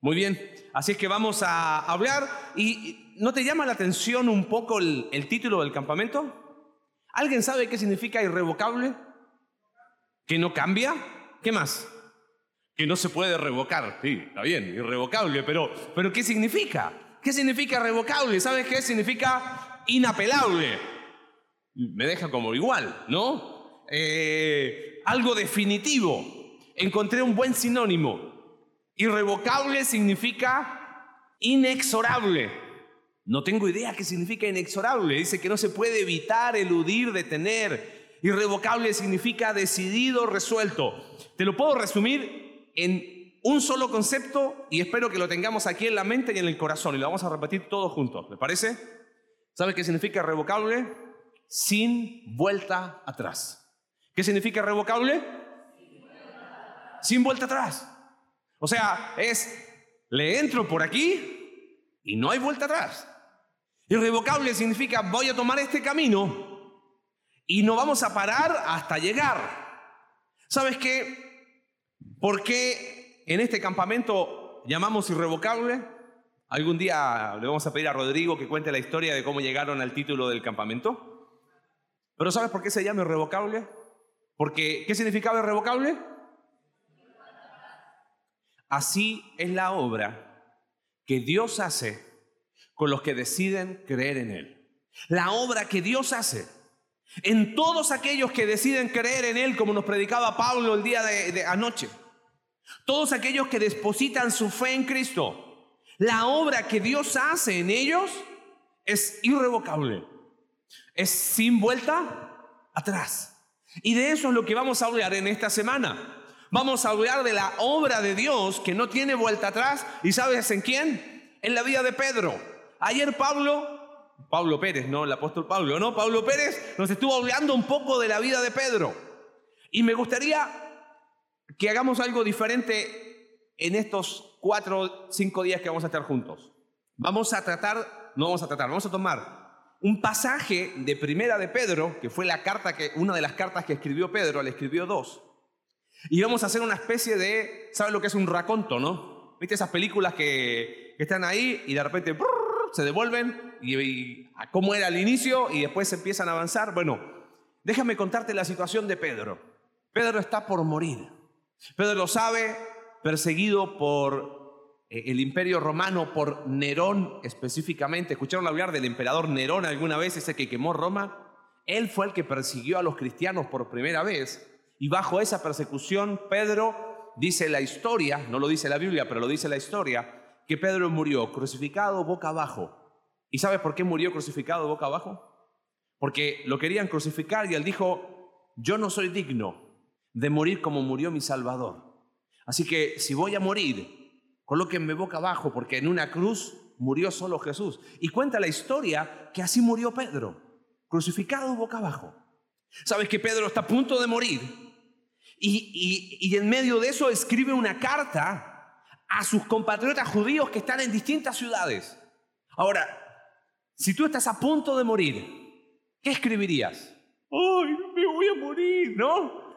Muy bien, así es que vamos a hablar y ¿no te llama la atención un poco el, título del campamento? ¿Alguien sabe qué significa irrevocable? ¿Que no cambia? ¿Qué más? Que no se puede revocar. Sí, está bien, irrevocable, pero, pero ¿qué significa? ¿Qué significa revocable? ¿Sabes qué significa inapelable? Me deja como igual, ¿no? Eh, algo definitivo. Encontré un buen sinónimo. Irrevocable significa inexorable. No tengo idea qué significa inexorable. Dice que no se puede evitar, eludir, detener. Irrevocable significa decidido, resuelto. Te lo puedo resumir en un solo concepto y espero que lo tengamos aquí en la mente y en el corazón y lo vamos a repetir todos juntos. ¿Le parece? ¿Sabe qué significa irrevocable? Sin vuelta atrás. ¿Qué significa irrevocable? Sin vuelta atrás. O sea, es, le entro por aquí y no hay vuelta atrás. Irrevocable significa voy a tomar este camino y no vamos a parar hasta llegar. ¿Sabes qué? ¿Por qué en este campamento llamamos irrevocable? Algún día le vamos a pedir a Rodrigo que cuente la historia de cómo llegaron al título del campamento. Pero ¿sabes por qué se llama irrevocable? Porque, ¿qué significaba irrevocable? Así es la obra que Dios hace con los que deciden creer en Él. La obra que Dios hace en todos aquellos que deciden creer en Él, como nos predicaba Pablo el día de, anoche. Todos aquellos que depositan su fe en Cristo. La obra que Dios hace en ellos es irrevocable. Es sin vuelta atrás. Y de eso es lo que vamos a hablar en esta semana. Vamos a hablar de la obra de Dios que no tiene vuelta atrás. ¿Y sabes en quién? En la vida de Pedro. Ayer Pablo, Pablo Pérez, no el apóstol Pablo, no, Pablo Pérez nos estuvo hablando un poco de la vida de Pedro. Y me gustaría que hagamos algo diferente en estos cuatro, cinco días que vamos a estar juntos. Vamos a tratar, no vamos a tratar, vamos a tomar un pasaje de Primera de Pedro, que fue la carta que, una de las cartas que escribió Pedro, le escribió dos. Y vamos a hacer una especie de, ¿sabes lo que es un raconto, no? ¿Viste esas películas que, están ahí y de repente se devuelven y, a cómo era al inicio y después empiezan a avanzar? Bueno, déjame contarte la situación de Pedro. Pedro está por morir. Pedro lo sabe, perseguido por eh, el imperio romano, por Nerón específicamente. ¿Escucharon hablar del emperador Nerón alguna vez, ese que quemó Roma? Él fue el que persiguió a los cristianos por primera vez y bajo esa persecución, Pedro dice la historia, no lo dice la Biblia, pero lo dice la historia, que Pedro murió crucificado boca abajo. ¿Y sabes por qué murió crucificado boca abajo? Porque lo querían crucificar y él dijo, yo no soy digno de morir como murió mi Salvador. Así que si voy a morir, colóquenme boca abajo, porque en una cruz murió solo Jesús. Y cuenta la historia que así murió Pedro, crucificado boca abajo. ¿Sabes que Pedro está a punto de morir? Y, en medio de eso escribe una carta a sus compatriotas judíos que están en distintas ciudades. Ahora, si tú estás a punto de morir, ¿qué escribirías? ¡Ay, me voy a morir! ¿No?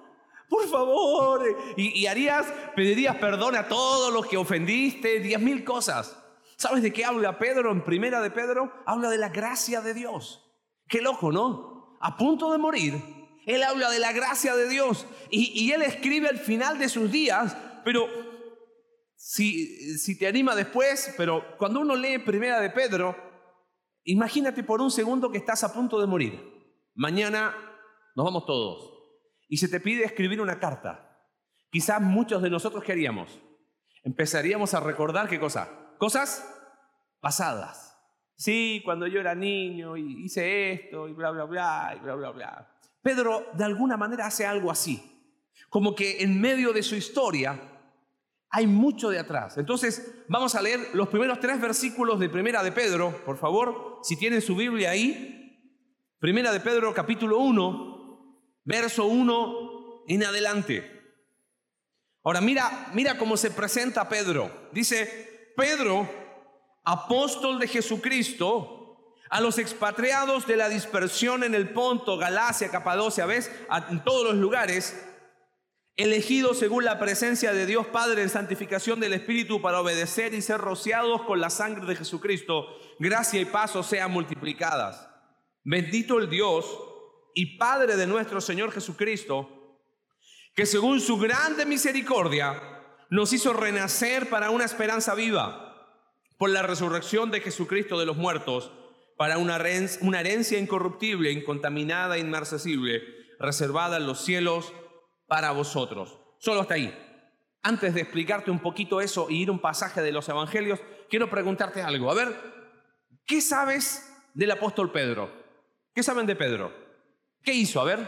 Por favor. Y, harías, pedirías perdón a todos los que ofendiste, diez mil cosas. ¿Sabes de qué habla Pedro en primera de Pedro? Habla de la gracia de Dios. Qué loco, ¿no? A punto de morir, él habla de la gracia de Dios y, él escribe al final de sus días, pero si, si te anima después, pero cuando uno lee Primera de Pedro, imagínate por un segundo que estás a punto de morir. Mañana nos vamos todos y se te pide escribir una carta. Quizás muchos de nosotros ¿qué haríamos? Empezaríamos a recordar qué cosa? Cosas pasadas. Sí, cuando yo era niño y hice esto y bla, bla, bla, y bla, bla, bla. Pedro de alguna manera hace algo así, como que en medio de su historia hay mucho de atrás. Entonces vamos a leer los primeros tres versículos de Primera de Pedro, por favor, si tienen su Biblia ahí. Primera de Pedro capítulo 1, verso 1 en adelante. Ahora mira, mira cómo se presenta Pedro. Dice, Pedro, apóstol de Jesucristo, a los expatriados de la dispersión en el Ponto, Galacia, Capadocia, ¿ves? en todos los lugares, elegidos según la presencia de Dios Padre en santificación del Espíritu para obedecer y ser rociados con la sangre de Jesucristo, gracia y paso sean multiplicadas. Bendito el Dios y Padre de nuestro Señor Jesucristo, que según su grande misericordia nos hizo renacer para una esperanza viva por la resurrección de Jesucristo de los muertos, para una herencia incorruptible, incontaminada, inmarcesible, reservada en los cielos para vosotros. Solo hasta ahí. Antes de explicarte un poquito eso y ir a un pasaje de los evangelios, quiero preguntarte algo. A ver, ¿qué sabes del apóstol Pedro? ¿Qué saben de Pedro? ¿Qué hizo? A ver.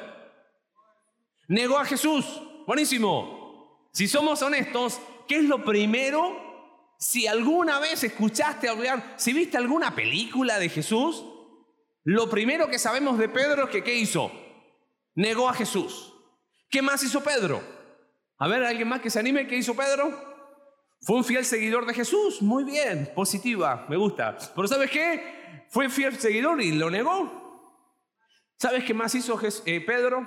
Negó a Jesús. Buenísimo. Si somos honestos, ¿qué es lo primero? Si alguna vez escuchaste hablar, si viste alguna película de Jesús, lo primero que sabemos de Pedro es que ¿qué hizo? Negó a Jesús. ¿Qué más hizo Pedro? A ver, ¿alguien más que se anime? ¿Qué hizo Pedro? Fue un fiel seguidor de Jesús. Muy bien, positiva, me gusta. Pero ¿sabes qué? Fue fiel seguidor y lo negó. ¿Sabes qué más hizo eh, Pedro?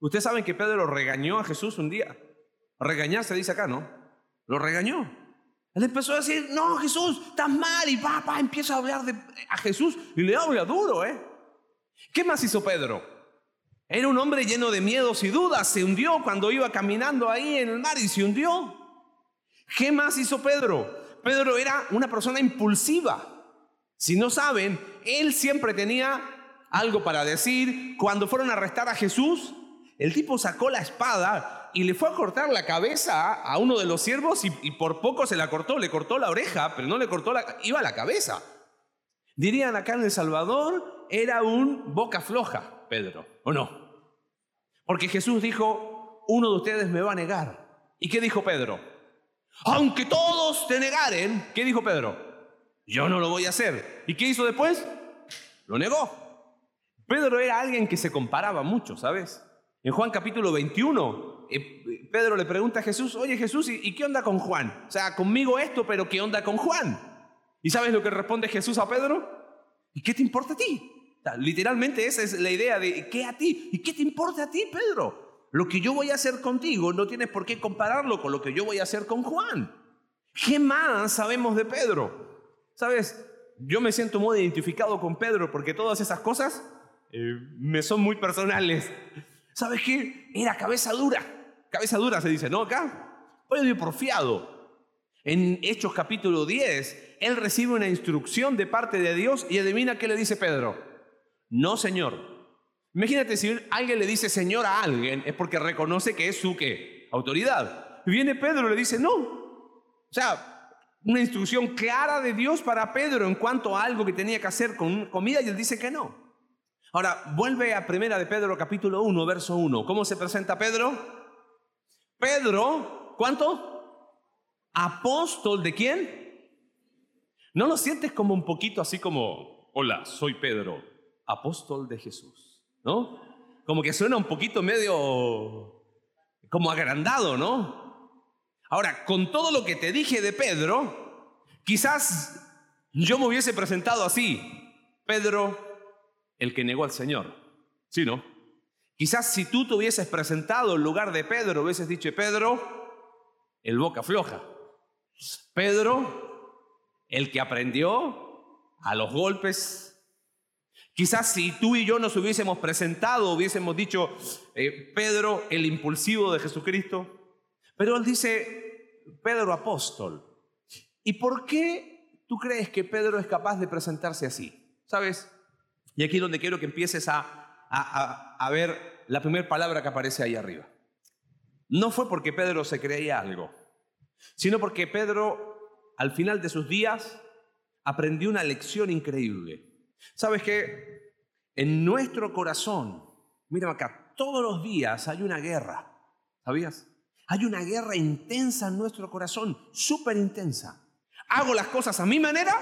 Ustedes saben que Pedro regañó a Jesús un día. Regañar se dice acá, ¿no? Lo regañó. Él empezó a decir, no, Jesús, estás mal. Y papá empieza a hablar de, a Jesús y le habla duro, ¿eh? ¿Qué más hizo Pedro? Era un hombre lleno de miedos y dudas. Se hundió cuando iba caminando ahí en el mar y se hundió. ¿Qué más hizo Pedro? Pedro era una persona impulsiva. Si no saben, él siempre tenía algo para decir. Cuando fueron a arrestar a Jesús, el tipo sacó la espada y le fue a cortar la cabeza a uno de los siervos y, por poco se la cortó. Le cortó la oreja, pero no le cortó la... iba a la cabeza. Dirían acá en El Salvador, era un boca floja. Pedro, ¿o no? Porque Jesús dijo, uno de ustedes me va a negar. ¿Y qué dijo Pedro? Aunque todos te negaren, ¿qué dijo Pedro? Yo no lo voy a hacer. ¿Y qué hizo después? Lo negó. Pedro era alguien que se comparaba mucho, ¿sabes? En Juan capítulo 21, eh, Pedro le pregunta a Jesús, oye Jesús, ¿y qué onda con Juan? O sea, conmigo esto, pero ¿qué onda con Juan? ¿Y sabes lo que responde Jesús a Pedro? ¿Y qué te importa a ti? Literalmente esa es la idea de ¿qué a ti? ¿Y qué te importa a ti, Pedro? Lo que yo voy a hacer contigo no tienes por qué compararlo con lo que yo voy a hacer con Juan. ¿Qué más sabemos de Pedro? ¿Sabes? Yo me siento muy identificado con Pedro porque todas esas cosas eh, me son muy personales. ¿Sabes qué? Era cabeza dura. Cabeza dura se dice, ¿no? Acá. Oye, porfiado. En Hechos capítulo 10, él recibe una instrucción de parte de Dios y adivina qué le dice Pedro. No, Señor. Imagínate si alguien le dice Señor a alguien, es porque reconoce que es su ¿qué? autoridad. Y viene Pedro y le dice, no. O sea, una instrucción clara de Dios para Pedro en cuanto a algo que tenía que hacer con comida y él dice que no. Ahora, vuelve a Primera de Pedro capítulo 1, verso 1. ¿Cómo se presenta Pedro? Pedro, ¿cuánto? Apóstol de quién? ¿No lo sientes como un poquito así como, hola, soy Pedro, apóstol de Jesús, ¿no? Como que suena un poquito medio como agrandado, ¿no? Ahora, con todo lo que te dije de Pedro, quizás yo me hubiese presentado así, Pedro, el que negó al Señor, ¿sí, no? Quizás si tú te hubieses presentado en lugar de Pedro, hubieses dicho, Pedro, el boca floja. Pedro, el que aprendió a los golpes Quizás si tú y yo nos hubiésemos presentado, hubiésemos dicho, eh, Pedro, el impulsivo de Jesucristo. Pero él dice, Pedro apóstol. ¿Y por qué tú crees que Pedro es capaz de presentarse así? ¿Sabes? Y aquí es donde quiero que empieces a, a ver la primera palabra que aparece ahí arriba. No fue porque Pedro se creía algo, sino porque Pedro, al final de sus días, aprendió una lección increíble. ¿Sabes qué? En nuestro corazón, mira acá, todos los días hay una guerra. ¿Sabías? Hay una guerra intensa en nuestro corazón, súper intensa. ¿Hago las cosas a mi manera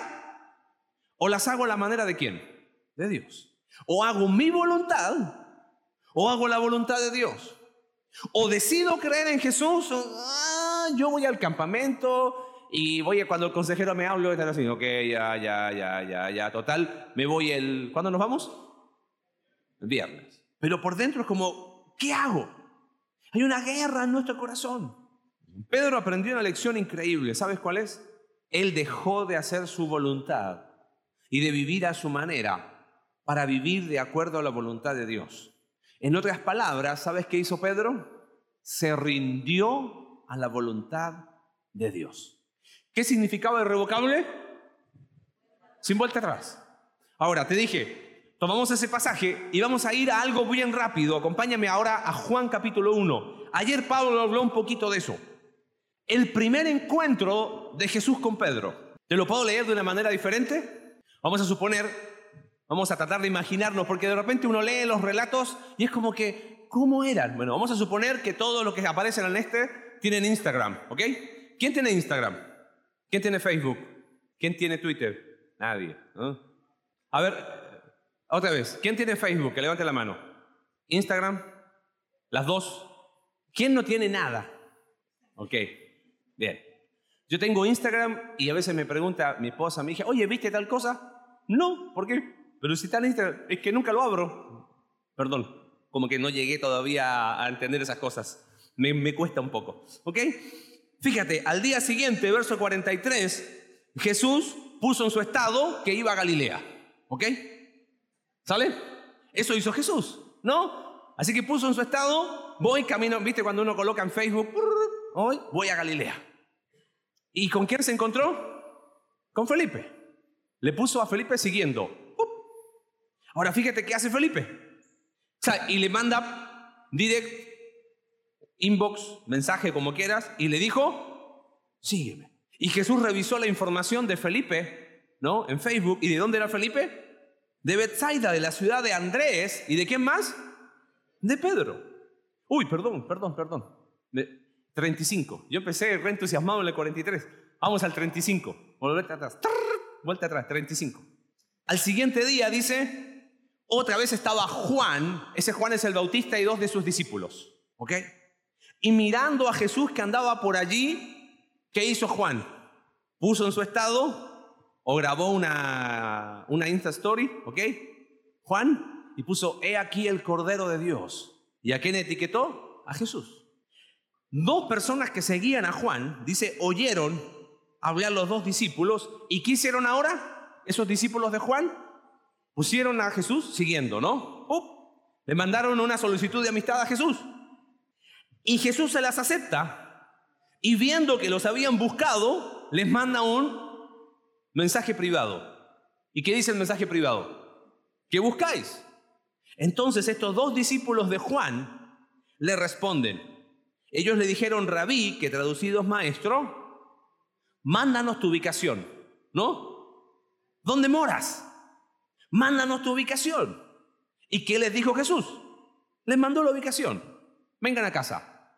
o las hago a la manera de quién? De Dios. O hago mi voluntad o hago la voluntad de Dios. O decido creer en Jesús, ah, yo voy al campamento, y voy a, cuando el consejero me habla, estar así, ok, ya, ya, ya, ya, ya, total, me voy el, ¿cuándo nos vamos? El viernes. Pero por dentro es como, ¿qué hago? Hay una guerra en nuestro corazón. Pedro aprendió una lección increíble. ¿Sabes cuál es? Él dejó de hacer su voluntad y de vivir a su manera para vivir de acuerdo a la voluntad de Dios. En otras palabras, ¿sabes qué hizo Pedro? Se rindió a la voluntad de Dios. ¿Qué significaba irrevocable? Sin vuelta atrás. Ahora, te dije, tomamos ese pasaje y vamos a ir a algo bien rápido. Acompáñame ahora a Juan capítulo 1. Ayer Pablo habló un poquito de eso. El primer encuentro de Jesús con Pedro. ¿Te lo puedo leer de una manera diferente? Vamos a suponer, vamos a tratar de imaginarnos, porque de repente uno lee los relatos y es como que, ¿cómo eran? Bueno, vamos a suponer que todos los que aparecen en este tienen Instagram, ¿ok? ¿Quién tiene Instagram? ¿Quién tiene Facebook? ¿Quién tiene Twitter? Nadie. A ver, otra vez, ¿quién tiene Facebook? Que levante la mano. ¿Instagram? ¿Las dos? ¿Quién no tiene nada? Ok, bien. Yo tengo Instagram y a veces me pregunta mi esposa, me dice, oye, ¿viste tal cosa? No, ¿por qué? Pero si en Instagram, es que nunca lo abro. Perdón, como que no llegué todavía a entender esas cosas. Me, me cuesta un poco. ¿Ok? Fíjate, al día siguiente, verso 43, Jesús puso en su estado que iba a Galilea. ¿Ok? ¿Sale? Eso hizo Jesús, ¿no? Así que puso en su estado, voy camino, ¿viste cuando uno coloca en Facebook? Hoy voy a Galilea. ¿Y con quién se encontró? Con Felipe. Le puso a Felipe siguiendo. Ahora fíjate qué hace Felipe. O sea, y le manda direct inbox, mensaje, como quieras, y le dijo, sígueme. Y Jesús revisó la información de Felipe, ¿no? En Facebook. ¿Y de dónde era Felipe? De Bethsaida, de la ciudad de Andrés. ¿Y de quién más? De Pedro. Uy, perdón, perdón, perdón. De 35. Yo empecé re entusiasmado en el 43. Vamos al 35. Vuelta atrás. Vuelta atrás, 35. Al siguiente día dice, otra vez estaba Juan, ese Juan es el Bautista y dos de sus discípulos. ¿Ok? Y mirando a Jesús que andaba por allí, ¿qué hizo Juan? Puso en su estado o grabó una, una Insta Story, ¿ok? Juan, y puso, he aquí el Cordero de Dios. ¿Y a quién etiquetó? A Jesús. Dos personas que seguían a Juan, dice, oyeron hablar los dos discípulos. ¿Y qué hicieron ahora? Esos discípulos de Juan pusieron a Jesús siguiendo, ¿no? Le mandaron una solicitud de amistad a Jesús. Y Jesús se las acepta y viendo que los habían buscado, les manda un mensaje privado. ¿Y qué dice el mensaje privado? ¿Qué buscáis? Entonces estos dos discípulos de Juan le responden. Ellos le dijeron, rabí, que traducido es maestro, mándanos tu ubicación, ¿no? ¿Dónde moras? Mándanos tu ubicación. ¿Y qué les dijo Jesús? Les mandó la ubicación. Vengan a casa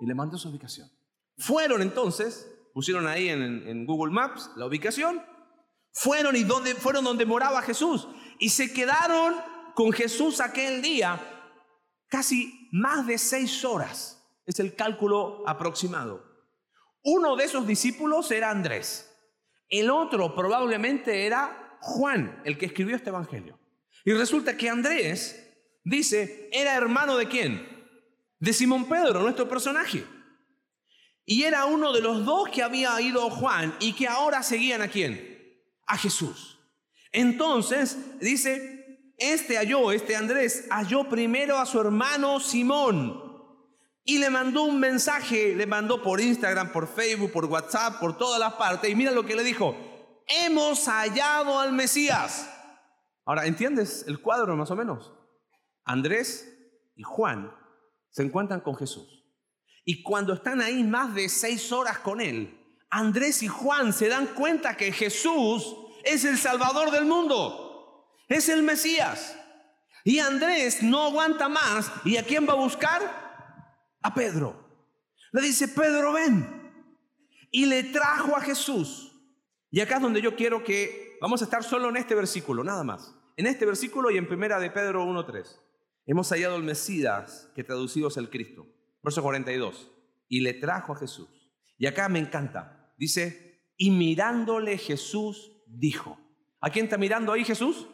y le mandó su ubicación. Fueron entonces, pusieron ahí en, Google Maps la ubicación, fueron y donde, fueron donde moraba Jesús y se quedaron con Jesús aquel día casi más de seis horas. Es el cálculo aproximado. Uno de esos discípulos era Andrés. El otro probablemente era Juan, el que escribió este evangelio. Y resulta que Andrés, dice, era hermano de quién? de Simón Pedro, nuestro personaje. Y era uno de los dos que había ido Juan y que ahora seguían a quién? A Jesús. Entonces dice, este halló, este Andrés, halló primero a su hermano Simón y le mandó un mensaje, le mandó por Instagram, por Facebook, por WhatsApp, por todas las partes. Y mira lo que le dijo, hemos hallado al Mesías. Ahora, ¿entiendes el cuadro más o menos? Andrés y Juan se encuentran con Jesús. Y cuando están ahí más de seis horas con Él, Andrés y Juan se dan cuenta que Jesús es el Salvador del mundo, es el Mesías. Y Andrés no aguanta más. ¿Y a quién va a buscar? A Pedro. Le dice, Pedro, ven. Y le trajo a Jesús. Y acá es donde yo quiero que vamos a estar solo en este versículo, nada más. En este versículo y en primera de Pedro 1.3. Hemos hallado el Mesías, que traducido es el Cristo. Verso 42. Y le trajo a Jesús. Y acá me encanta. Dice, y mirándole Jesús dijo. ¿A quién está mirando ahí Jesús?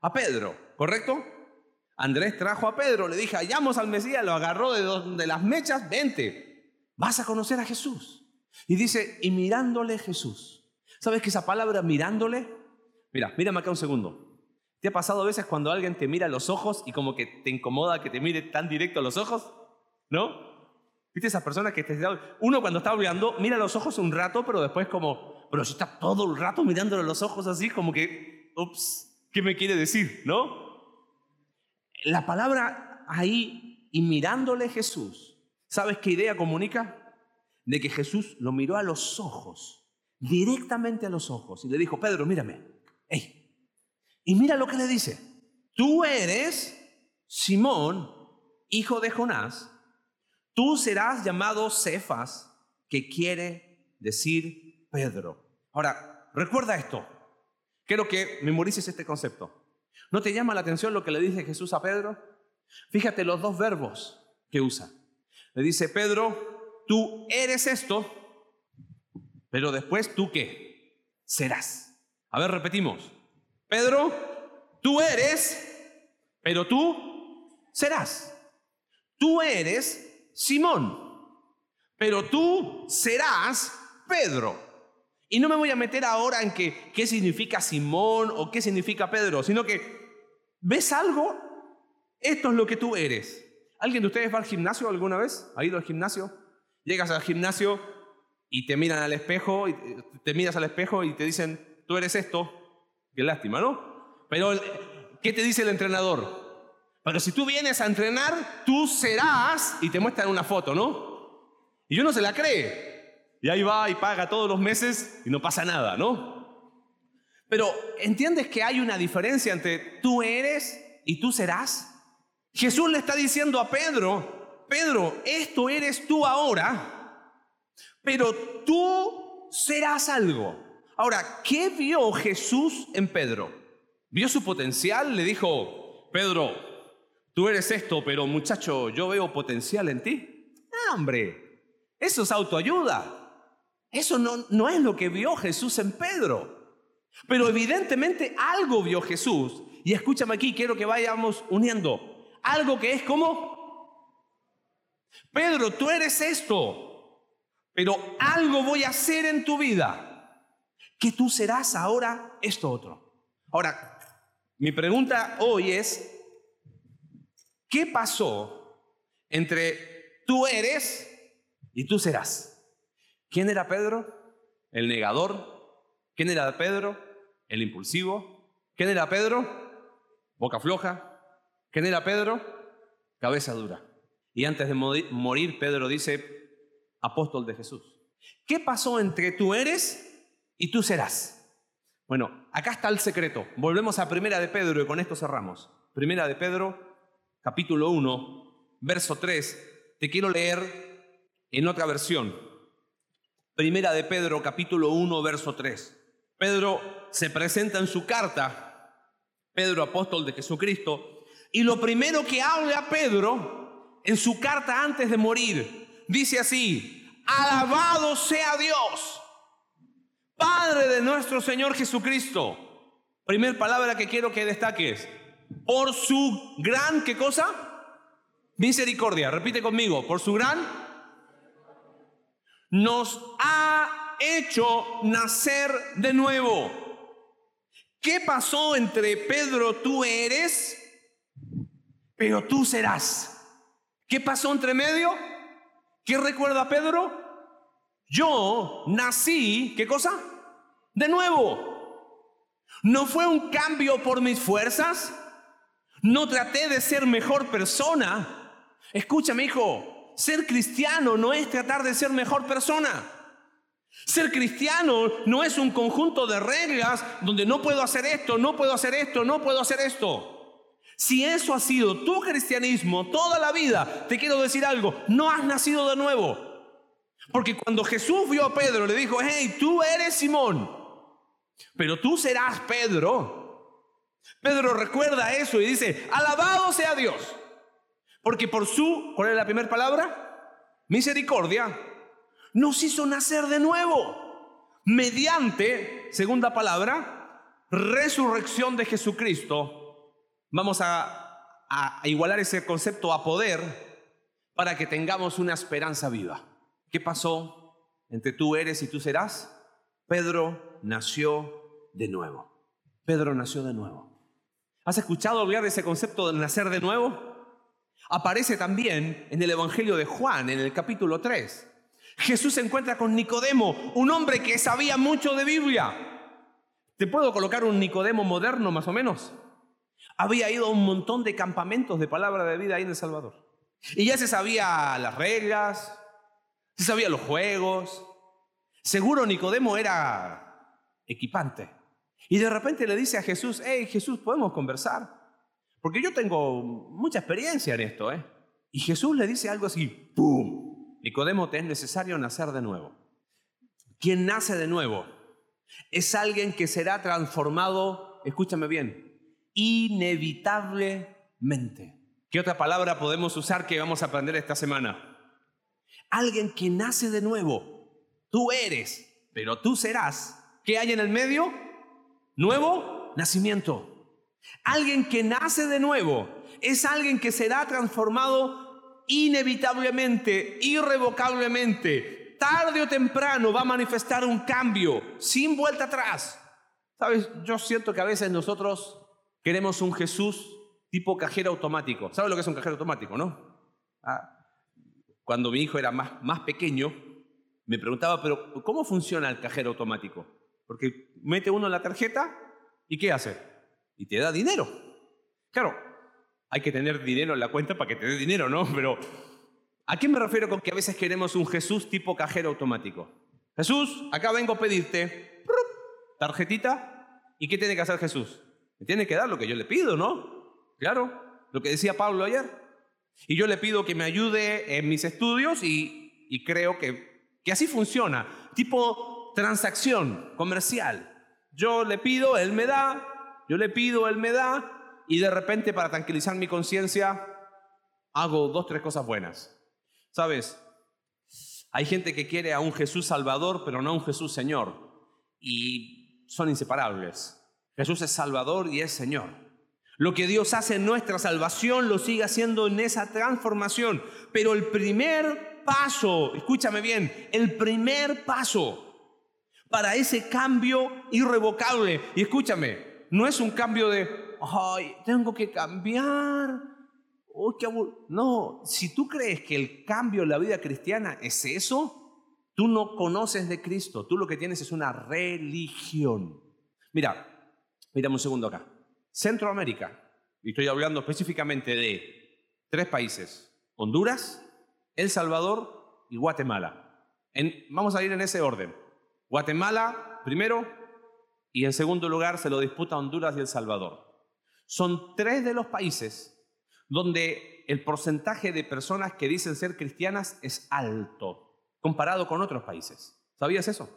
A Pedro, ¿correcto? Andrés trajo a Pedro, le dije, hallamos al Mesías, lo agarró de, donde las mechas, vente, vas a conocer a Jesús. Y dice, y mirándole Jesús. ¿Sabes que esa palabra mirándole? Mira, mírame acá un segundo. ¿Te ha pasado a veces cuando alguien te mira a los ojos y como que te incomoda que te mire tan directo a los ojos? ¿No? ¿Viste esas personas que te... Uno cuando está hablando mira a los ojos un rato, pero después como, pero si está todo el rato mirándole a los ojos así, como que, ups, ¿qué me quiere decir? ¿No? La palabra ahí y mirándole Jesús, ¿sabes qué idea comunica? De que Jesús lo miró a los ojos, directamente a los ojos, y le dijo, Pedro, mírame, y mira lo que le dice, tú eres Simón, hijo de Jonás, tú serás llamado Cefas, que quiere decir Pedro. Ahora, recuerda esto, quiero que memorices este concepto. ¿No te llama la atención lo que le dice Jesús a Pedro? Fíjate los dos verbos que usa. Le dice, Pedro, tú eres esto, pero después tú qué? Serás. A ver, repetimos. Pedro, tú eres, pero tú serás. Tú eres Simón, pero tú serás Pedro. Y no me voy a meter ahora en que, qué significa Simón o qué significa Pedro, sino que, ¿ves algo? Esto es lo que tú eres. ¿Alguien de ustedes va al gimnasio alguna vez? ¿Ha ido al gimnasio? Llegas al gimnasio y te miran al espejo, y te miras al espejo y te dicen, tú eres esto. Qué lástima, ¿no? Pero, ¿qué te dice el entrenador? Pero si tú vienes a entrenar, tú serás, y te muestran una foto, ¿no? Y uno se la cree. Y ahí va y paga todos los meses y no pasa nada, ¿no? Pero ¿entiendes que hay una diferencia entre tú eres y tú serás? Jesús le está diciendo a Pedro, Pedro, esto eres tú ahora, pero tú serás algo. Ahora, ¿qué vio Jesús en Pedro? ¿Vio su potencial? Le dijo, Pedro, tú eres esto, pero muchacho, yo veo potencial en ti. Ah, hombre, eso es autoayuda. Eso no, no es lo que vio Jesús en Pedro. Pero evidentemente algo vio Jesús. Y escúchame aquí, quiero que vayamos uniendo. Algo que es como, Pedro, tú eres esto, pero algo voy a hacer en tu vida, que tú serás ahora esto otro. Ahora, mi pregunta hoy es, ¿qué pasó entre tú eres y tú serás? ¿Quién era Pedro? El negador. ¿Quién era Pedro? El impulsivo. ¿Quién era Pedro? Boca floja. ¿Quién era Pedro? Cabeza dura. Y antes de morir, Pedro dice, apóstol de Jesús. ¿Qué pasó entre tú eres y tú serás? Bueno, acá está el secreto. Volvemos a Primera de Pedro y con esto cerramos. Primera de Pedro, capítulo 1, verso 3. Te quiero leer en otra versión. Primera de Pedro, capítulo 1, verso 3. Pedro se presenta en su carta, Pedro apóstol de Jesucristo, y lo primero que habla Pedro en su carta antes de morir, dice así, alabado sea Dios, Padre de nuestro Señor Jesucristo. Primer palabra que quiero que destaques, por su gran, ¿qué cosa? Misericordia, repite conmigo, por su gran nos ha hecho nacer de nuevo. ¿Qué pasó entre Pedro, tú eres, pero tú serás? ¿Qué pasó entre medio? ¿Qué recuerda Pedro? Yo nací, ¿qué cosa? De nuevo. No fue un cambio por mis fuerzas. No traté de ser mejor persona. Escúchame, hijo, ser cristiano no es tratar de ser mejor persona. Ser cristiano no es un conjunto de reglas donde no puedo hacer esto, no puedo hacer esto, no puedo hacer esto. Si eso ha sido tu cristianismo toda la vida, te quiero decir algo, no has nacido de nuevo. Porque cuando Jesús vio a Pedro, le dijo, hey, tú eres Simón, pero tú serás Pedro. Pedro recuerda eso y dice, alabado sea Dios porque por su, ¿cuál es la primera palabra? Misericordia, nos hizo nacer de nuevo. Mediante, segunda palabra, resurrección de Jesucristo. Vamos a igualar ese concepto a poder para que tengamos una esperanza viva. ¿Qué pasó entre tú eres y tú serás? Pedro nació de nuevo. Pedro nació de nuevo. ¿Has escuchado hablar de ese concepto de nacer de nuevo? Aparece también en el Evangelio de Juan, en el capítulo 3. Jesús se encuentra con Nicodemo, un hombre que sabía mucho de Biblia. ¿Te puedo colocar un Nicodemo moderno más o menos? Había ido a un montón de campamentos de palabra de vida ahí en El Salvador. Y ya se sabía las reglas, se sabía los juegos. Seguro Nicodemo era equipante. Y de repente le dice a Jesús, hey Jesús, ¿podemos conversar? Porque yo tengo mucha experiencia en esto, ¿eh? Y Jesús le dice algo así, ¡pum! Nicodemo, te es necesario nacer de nuevo. Quien nace de nuevo es alguien que será transformado, escúchame bien, inevitablemente. ¿Qué otra palabra podemos usar que vamos a aprender esta semana? Alguien que nace de nuevo. Tú eres, pero tú serás. ¿Qué hay en el medio? Nuevo nacimiento. Alguien que nace de nuevo es alguien que será transformado inevitablemente, irrevocablemente. Tarde o temprano va a manifestar un cambio sin vuelta atrás. Sabes, yo siento que a veces nosotros queremos un Jesús tipo cajero automático. ¿Sabes lo que es un cajero automático, no? Ah, cuando mi hijo era más, más pequeño, me preguntaba, pero ¿cómo funciona el cajero automático? Porque mete uno la tarjeta y ¿qué hace? y te da dinero. Claro, hay que tener dinero en la cuenta para que te dé dinero, ¿no? Pero ¿a qué me refiero con que a veces queremos un Jesús tipo cajero automático? Jesús, acá vengo a pedirte tarjetita. ¿Y qué tiene que hacer Jesús? Me tiene que dar lo que yo le pido, ¿no? Claro, lo que decía Pablo ayer. Y yo le pido que me ayude en mis estudios y, creo que, que así funciona, tipo transacción comercial. Yo le pido, él me da, yo le pido, Él me da, y de repente para tranquilizar mi conciencia, hago dos, tres cosas buenas. ¿Sabes? Hay gente que quiere a un Jesús Salvador, pero no a un Jesús Señor. Y son inseparables. Jesús es Salvador y es Señor. Lo que Dios hace en nuestra salvación lo sigue haciendo en esa transformación. Pero el primer paso, escúchame bien, el primer paso para ese cambio irrevocable, y escúchame, no es un cambio de, ay, tengo que cambiar. no, si tú crees que el cambio en la vida cristiana es eso, tú no conoces de Cristo, tú lo que tienes es una religión. Mira, mira un segundo acá. Centroamérica, y estoy hablando específicamente de tres países, Honduras, El Salvador y Guatemala. vamos a ir en ese orden. Guatemala primero, y en segundo lugar se lo disputa Honduras y El Salvador. Son tres de los países donde el porcentaje de personas que dicen ser cristianas es alto comparado con otros países. ¿Sabías eso?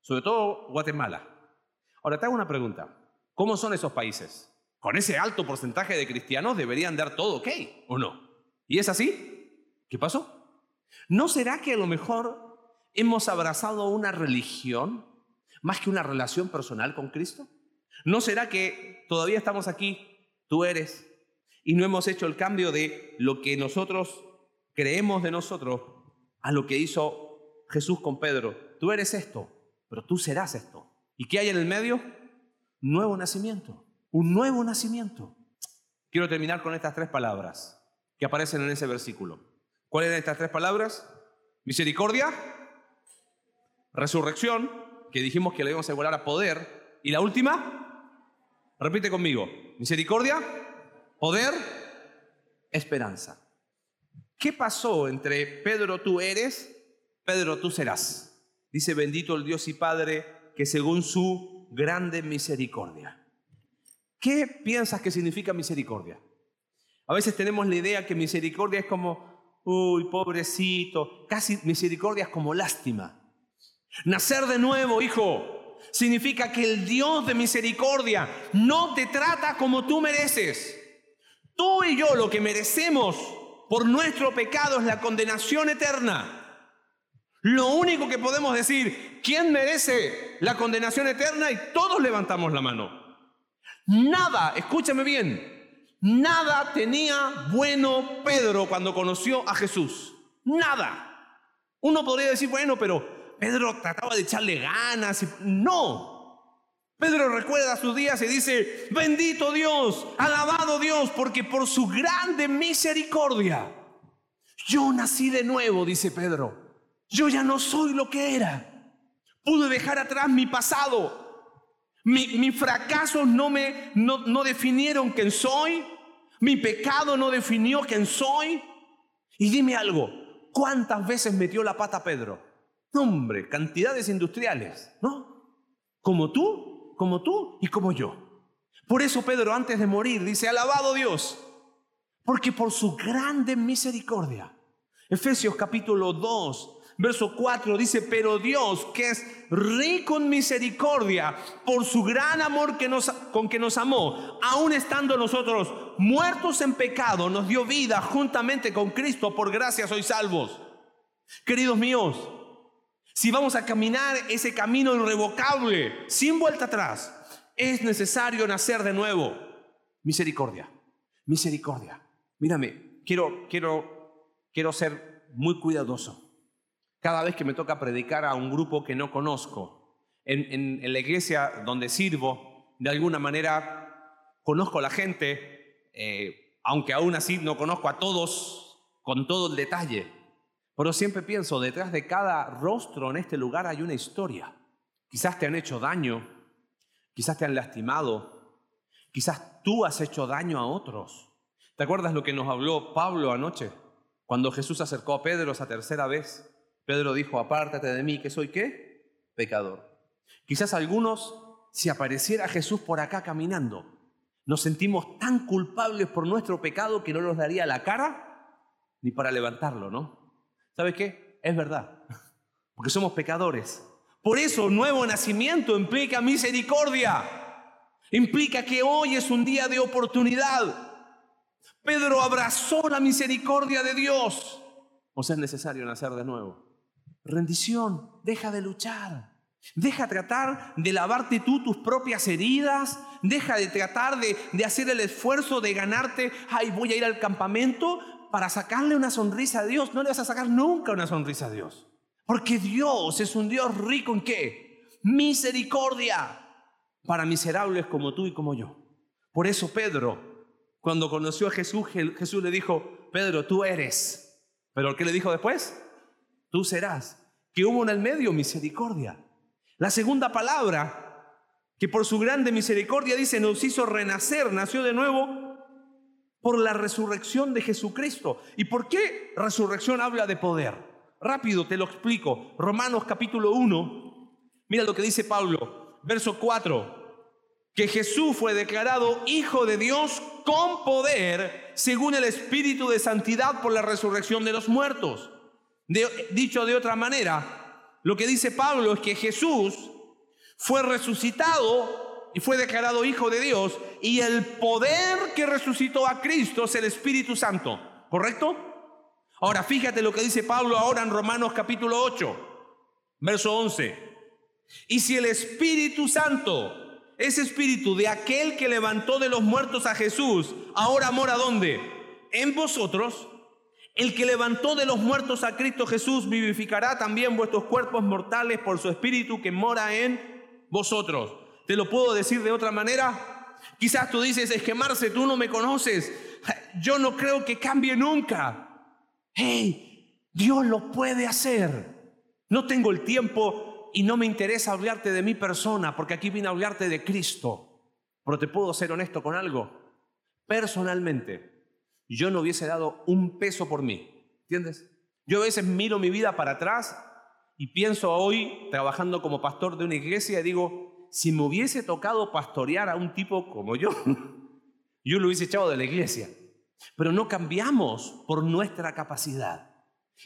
Sobre todo Guatemala. Ahora te hago una pregunta. ¿Cómo son esos países? Con ese alto porcentaje de cristianos deberían dar todo ok, ¿o no? ¿Y es así? ¿Qué pasó? ¿No será que a lo mejor hemos abrazado una religión más que una relación personal con Cristo? ¿No será que todavía estamos aquí, tú eres, y no hemos hecho el cambio de lo que nosotros creemos de nosotros a lo que hizo Jesús con Pedro? Tú eres esto, pero tú serás esto. ¿Y qué hay en el medio? Nuevo nacimiento, un nuevo nacimiento. Quiero terminar con estas tres palabras que aparecen en ese versículo. ¿Cuáles eran estas tres palabras? Misericordia, resurrección que dijimos que le íbamos a igualar a poder. Y la última, repite conmigo, misericordia, poder, esperanza. ¿Qué pasó entre Pedro tú eres, Pedro tú serás? Dice, bendito el Dios y Padre que según su grande misericordia. ¿Qué piensas que significa misericordia? A veces tenemos la idea que misericordia es como, uy, pobrecito, casi misericordia es como lástima. Nacer de nuevo, hijo, significa que el Dios de misericordia no te trata como tú mereces. Tú y yo lo que merecemos por nuestro pecado es la condenación eterna. Lo único que podemos decir, ¿quién merece la condenación eterna? Y todos levantamos la mano. Nada, escúchame bien, Nada tenía bueno Pedro cuando conoció a Jesús. Nada. Uno podría decir, bueno, pero Pedro trataba de echarle ganas. No. Pedro recuerda sus días y dice, bendito Dios, alabado Dios, porque por su grande misericordia, yo nací de nuevo, dice Pedro. Yo ya no soy lo que era. Pude dejar atrás mi pasado. Mis fracasos no me no, no definieron quién soy. Mi pecado no definió quién soy. Y dime algo, ¿cuántas veces metió la pata Pedro? Hombre, cantidades industriales, ¿no? Como tú, como tú y como yo. Por eso Pedro antes de morir dice, alabado Dios, porque por su grande misericordia. Efesios capítulo 2, verso 4 dice, pero Dios, que es rico en misericordia, por su gran amor que con que nos amó, aun estando nosotros muertos en pecado, nos dio vida juntamente con Cristo, por gracia sois salvos. Queridos míos, si vamos a caminar ese camino irrevocable, sin vuelta atrás, es necesario nacer de nuevo. Misericordia, misericordia. Mírame, quiero, quiero, quiero ser muy cuidadoso cada vez que me toca predicar a un grupo que no conozco. En, la iglesia donde sirvo, de alguna manera conozco a la gente, eh, aunque aún así no conozco a todos con todo el detalle. Pero siempre pienso, detrás de cada rostro en este lugar hay una historia. Quizás te han hecho daño, quizás te han lastimado, quizás tú has hecho daño a otros. ¿Te acuerdas lo que nos habló Pablo anoche? Cuando Jesús acercó a Pedro esa tercera vez Pedro dijo, apártate de mí, que soy qué? Pecador. Quizás algunos, si apareciera Jesús por acá caminando, nos sentimos tan culpables por nuestro pecado que no nos daría la cara ni para levantarlo, ¿no? ¿Sabes qué? Es verdad, porque somos pecadores. Por eso nuevo nacimiento implica misericordia, implica que hoy es un día de oportunidad. Pedro abrazó la misericordia de Dios. O sea, es necesario nacer de nuevo. Rendición, deja de luchar. Deja tratar de lavarte tú tus propias heridas. Deja de tratar de, de, hacer el esfuerzo de ganarte, ay, voy a ir al campamento para sacarle una sonrisa a Dios. No le vas a sacar nunca una sonrisa a Dios. Porque Dios es un Dios rico en qué? Misericordia para miserables como tú y como yo. Por eso Pedro, cuando conoció a Jesús, Jesús le dijo, Pedro, tú eres. Pero ¿qué le dijo después? Tú serás. Que hubo en el medio misericordia. La segunda palabra, que por su grande misericordia dice, nos hizo renacer, nació de nuevo por la resurrección de Jesucristo. ¿Y por qué resurrección habla de poder? Rápido te lo explico. Romanos capítulo 1, mira lo que dice Pablo, verso 4 que Jesús fue declarado Hijo de Dios con poder según el Espíritu de Santidad por la resurrección de los muertos dicho de otra manera, lo que dice Pablo es que Jesús fue resucitado y fue declarado Hijo de Dios y el poder que resucitó a Cristo es el Espíritu Santo, ¿correcto? Ahora fíjate lo que dice Pablo ahora en Romanos capítulo 8, verso 11. Y si el Espíritu Santo, ese Espíritu de aquel que levantó de los muertos a Jesús, ahora mora ¿dónde? En vosotros, el que levantó de los muertos a Cristo Jesús vivificará también vuestros cuerpos mortales por su espíritu que mora en vosotros. ¿Te lo puedo decir de otra manera? Quizás tú dices, es que Marce, tú no me conoces. Yo no creo que cambie nunca. Hey, Dios lo puede hacer. No tengo el tiempo y no me interesa hablarte de mi persona, porque aquí vine a hablarte de Cristo. Pero te puedo ser honesto con algo. Personalmente, yo no hubiese dado un peso por mí. ¿Entiendes? Yo a veces miro mi vida para atrás y pienso hoy, trabajando como pastor de una iglesia, y digo, si me hubiese tocado pastorear a un tipo como yo, yo lo hubiese echado de la iglesia. Pero no cambiamos por nuestra capacidad.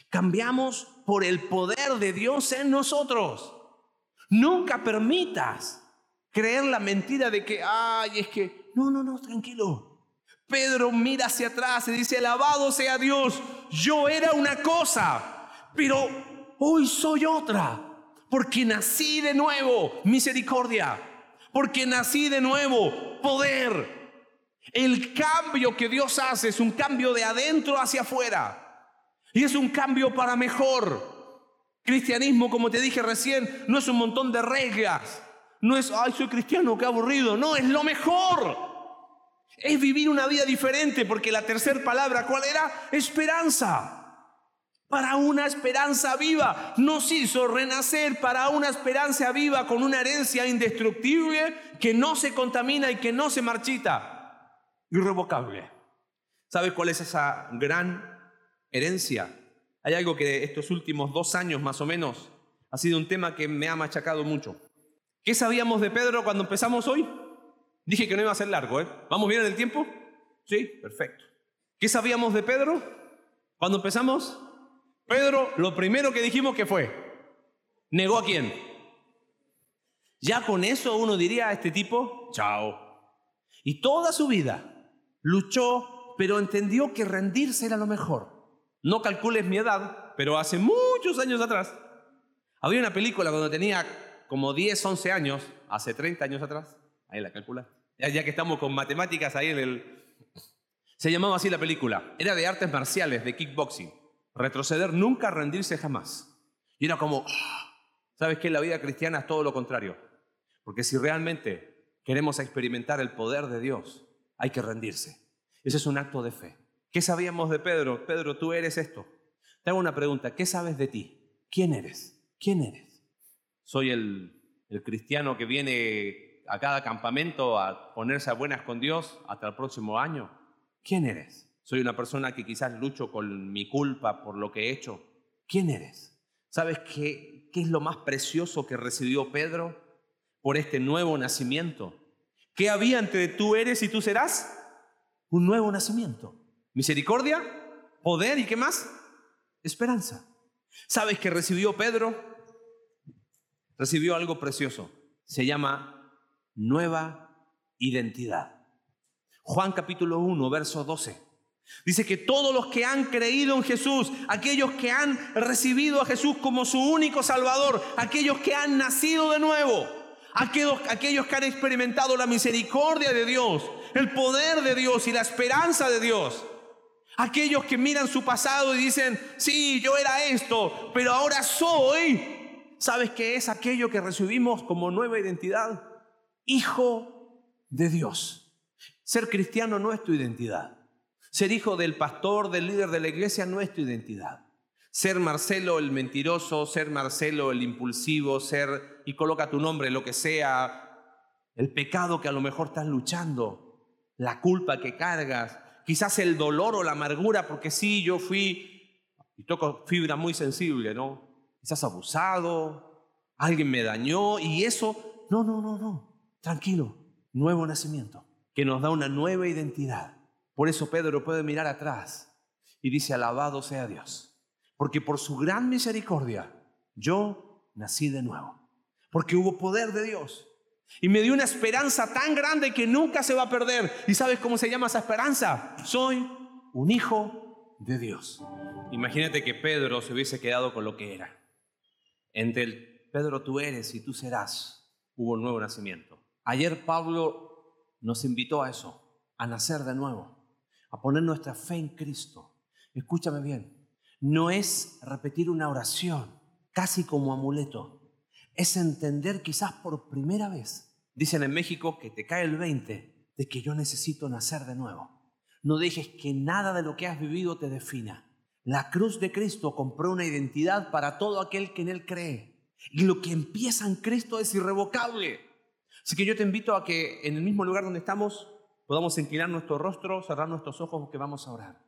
Cambiamos por el poder de Dios en nosotros. Nunca permitas creer la mentira de que, ay, es que, no, no, no, tranquilo. Pedro mira hacia atrás y dice, alabado sea Dios, yo era una cosa, pero hoy soy otra, porque nací de nuevo, misericordia, porque nací de nuevo, poder. El cambio que Dios hace es un cambio de adentro hacia afuera. Y es un cambio para mejor. Cristianismo, como te dije recién, no es un montón de reglas. No es, ay, soy cristiano, qué aburrido. No, es lo mejor. Es vivir una vida diferente, porque la tercera palabra, ¿cuál era? Esperanza para una esperanza viva. Nos hizo renacer para una esperanza viva con una herencia indestructible que no se contamina y que no se marchita. Irrevocable. ¿Sabes cuál es esa gran herencia? Hay algo que estos últimos dos años más o menos ha sido un tema que me ha machacado mucho. ¿Qué sabíamos de Pedro cuando empezamos hoy? Dije que no iba a ser largo, ¿eh? ¿Vamos bien en el tiempo? Sí, perfecto. ¿Qué sabíamos de Pedro cuando empezamos? Pedro, lo primero que dijimos que fue, negó a quién. Ya con eso uno diría a este tipo, chao. Y toda su vida luchó, pero entendió que rendirse era lo mejor. No calcules mi edad, pero hace muchos años atrás, había una película cuando tenía como 10, 11 años, hace 30 años atrás, ahí la calcula, ya que estamos con matemáticas ahí en el... Se llamaba así la película, era de artes marciales, de kickboxing. Retroceder nunca, rendirse jamás. Y era como, ah, ¿sabes qué? La vida cristiana es todo lo contrario. Porque si realmente queremos experimentar el poder de Dios, hay que rendirse. Ese es un acto de fe. ¿Qué sabíamos de Pedro? Pedro, tú eres esto. Te hago una pregunta, ¿qué sabes de ti? ¿Quién eres? ¿Quién eres? Soy el, el cristiano que viene a cada campamento a ponerse a buenas con Dios hasta el próximo año. ¿Quién eres? Soy una persona que quizás lucho con mi culpa por lo que he hecho. ¿Quién eres? ¿Sabes qué, qué es lo más precioso que recibió Pedro por este nuevo nacimiento? ¿Qué había entre tú eres y tú serás? Un nuevo nacimiento. Misericordia, poder y qué más? Esperanza. ¿Sabes qué recibió Pedro? Recibió algo precioso. Se llama nueva identidad. Juan capítulo 1, verso 12. Dice que todos los que han creído en Jesús, aquellos que han recibido a Jesús como su único Salvador, aquellos que han nacido de nuevo, aquellos, aquellos que han experimentado la misericordia de Dios, el poder de Dios y la esperanza de Dios, aquellos que miran su pasado y dicen, sí, yo era esto, pero ahora soy, ¿sabes qué es aquello que recibimos como nueva identidad? Hijo de Dios. Ser cristiano no es tu identidad. Ser hijo del pastor, del líder de la iglesia, no es tu identidad. Ser Marcelo el mentiroso, ser Marcelo el impulsivo, ser y coloca tu nombre, lo que sea, el pecado que a lo mejor estás luchando, la culpa que cargas, quizás el dolor o la amargura, porque sí, yo fui, y toco fibra muy sensible, ¿no? Quizás abusado, alguien me dañó y eso, no, no, no, no, tranquilo, nuevo nacimiento, que nos da una nueva identidad. Por eso Pedro puede mirar atrás y dice, alabado sea Dios, porque por su gran misericordia yo nací de nuevo, porque hubo poder de Dios. Y me dio una esperanza tan grande que nunca se va a perder. ¿Y sabes cómo se llama esa esperanza? Soy un hijo de Dios. Imagínate que Pedro se hubiese quedado con lo que era. Entre el Pedro tú eres y tú serás, hubo un nuevo nacimiento. Ayer Pablo nos invitó a eso, a nacer de nuevo a poner nuestra fe en Cristo. Escúchame bien, no es repetir una oración casi como amuleto, es entender quizás por primera vez, dicen en México que te cae el 20 de que yo necesito nacer de nuevo. No dejes que nada de lo que has vivido te defina. La cruz de Cristo compró una identidad para todo aquel que en Él cree. Y lo que empieza en Cristo es irrevocable. Así que yo te invito a que en el mismo lugar donde estamos podamos inclinar nuestro rostro, cerrar nuestros ojos porque vamos a orar.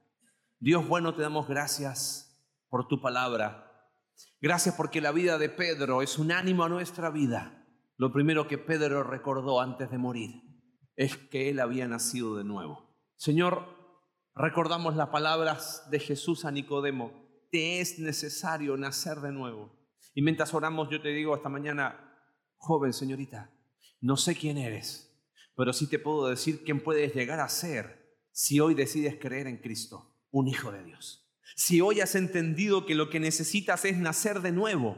Dios bueno, te damos gracias por tu palabra. Gracias porque la vida de Pedro es un ánimo a nuestra vida. Lo primero que Pedro recordó antes de morir es que él había nacido de nuevo. Señor, recordamos las palabras de Jesús a Nicodemo. Te es necesario nacer de nuevo. Y mientras oramos, yo te digo esta mañana, joven señorita, no sé quién eres pero sí te puedo decir quién puedes llegar a ser si hoy decides creer en Cristo, un hijo de Dios. Si hoy has entendido que lo que necesitas es nacer de nuevo,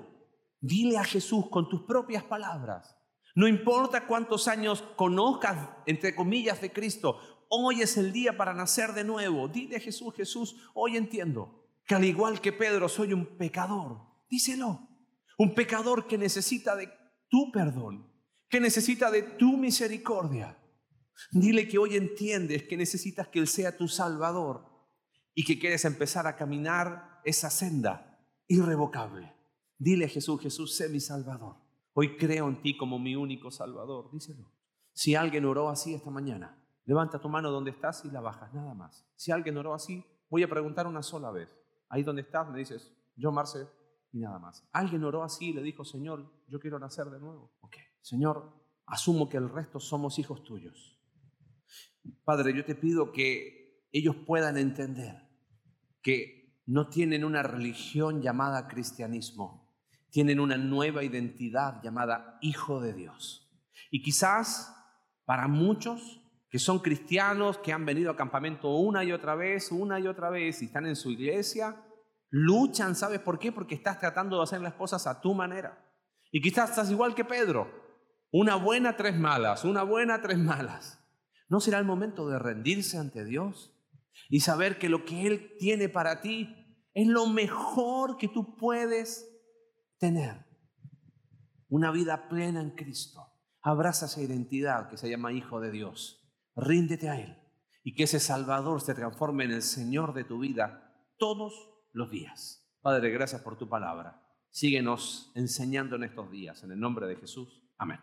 dile a Jesús con tus propias palabras. No importa cuántos años conozcas, entre comillas, de Cristo, Hoy es el día para nacer de nuevo. Dile a Jesús, Jesús, hoy entiendo que al igual que Pedro soy un pecador. Díselo. Un pecador que necesita de tu perdón, que necesita de tu misericordia. Dile que hoy entiendes que necesitas que Él sea tu Salvador y que quieres empezar a caminar esa senda irrevocable. Dile a Jesús, Jesús, sé mi Salvador. Hoy creo en ti como mi único Salvador. Díselo. Si alguien oró así esta mañana, levanta tu mano donde estás y la bajas, nada más. Si alguien oró así, voy a preguntar una sola vez. Ahí donde estás me dices, yo Marce, y nada más. Alguien oró así y le dijo, Señor, yo quiero nacer de nuevo. Ok, Señor, asumo que el resto somos hijos tuyos. Padre, yo te pido que ellos puedan entender que no tienen una religión llamada cristianismo, tienen una nueva identidad llamada hijo de Dios. Y quizás para muchos que son cristianos, que han venido a campamento una y otra vez, una y otra vez, y están en su iglesia, luchan, ¿sabes por qué? Porque estás tratando de hacer las cosas a tu manera. Y quizás estás igual que Pedro, una buena, tres malas, una buena, tres malas. ¿No será el momento de rendirse ante Dios y saber que lo que Él tiene para ti es lo mejor que tú puedes tener? Una vida plena en Cristo. Abraza esa identidad que se llama Hijo de Dios. Ríndete a Él y que ese Salvador se transforme en el Señor de tu vida todos los días. Padre, gracias por tu palabra. Síguenos enseñando en estos días. En el nombre de Jesús. Amén.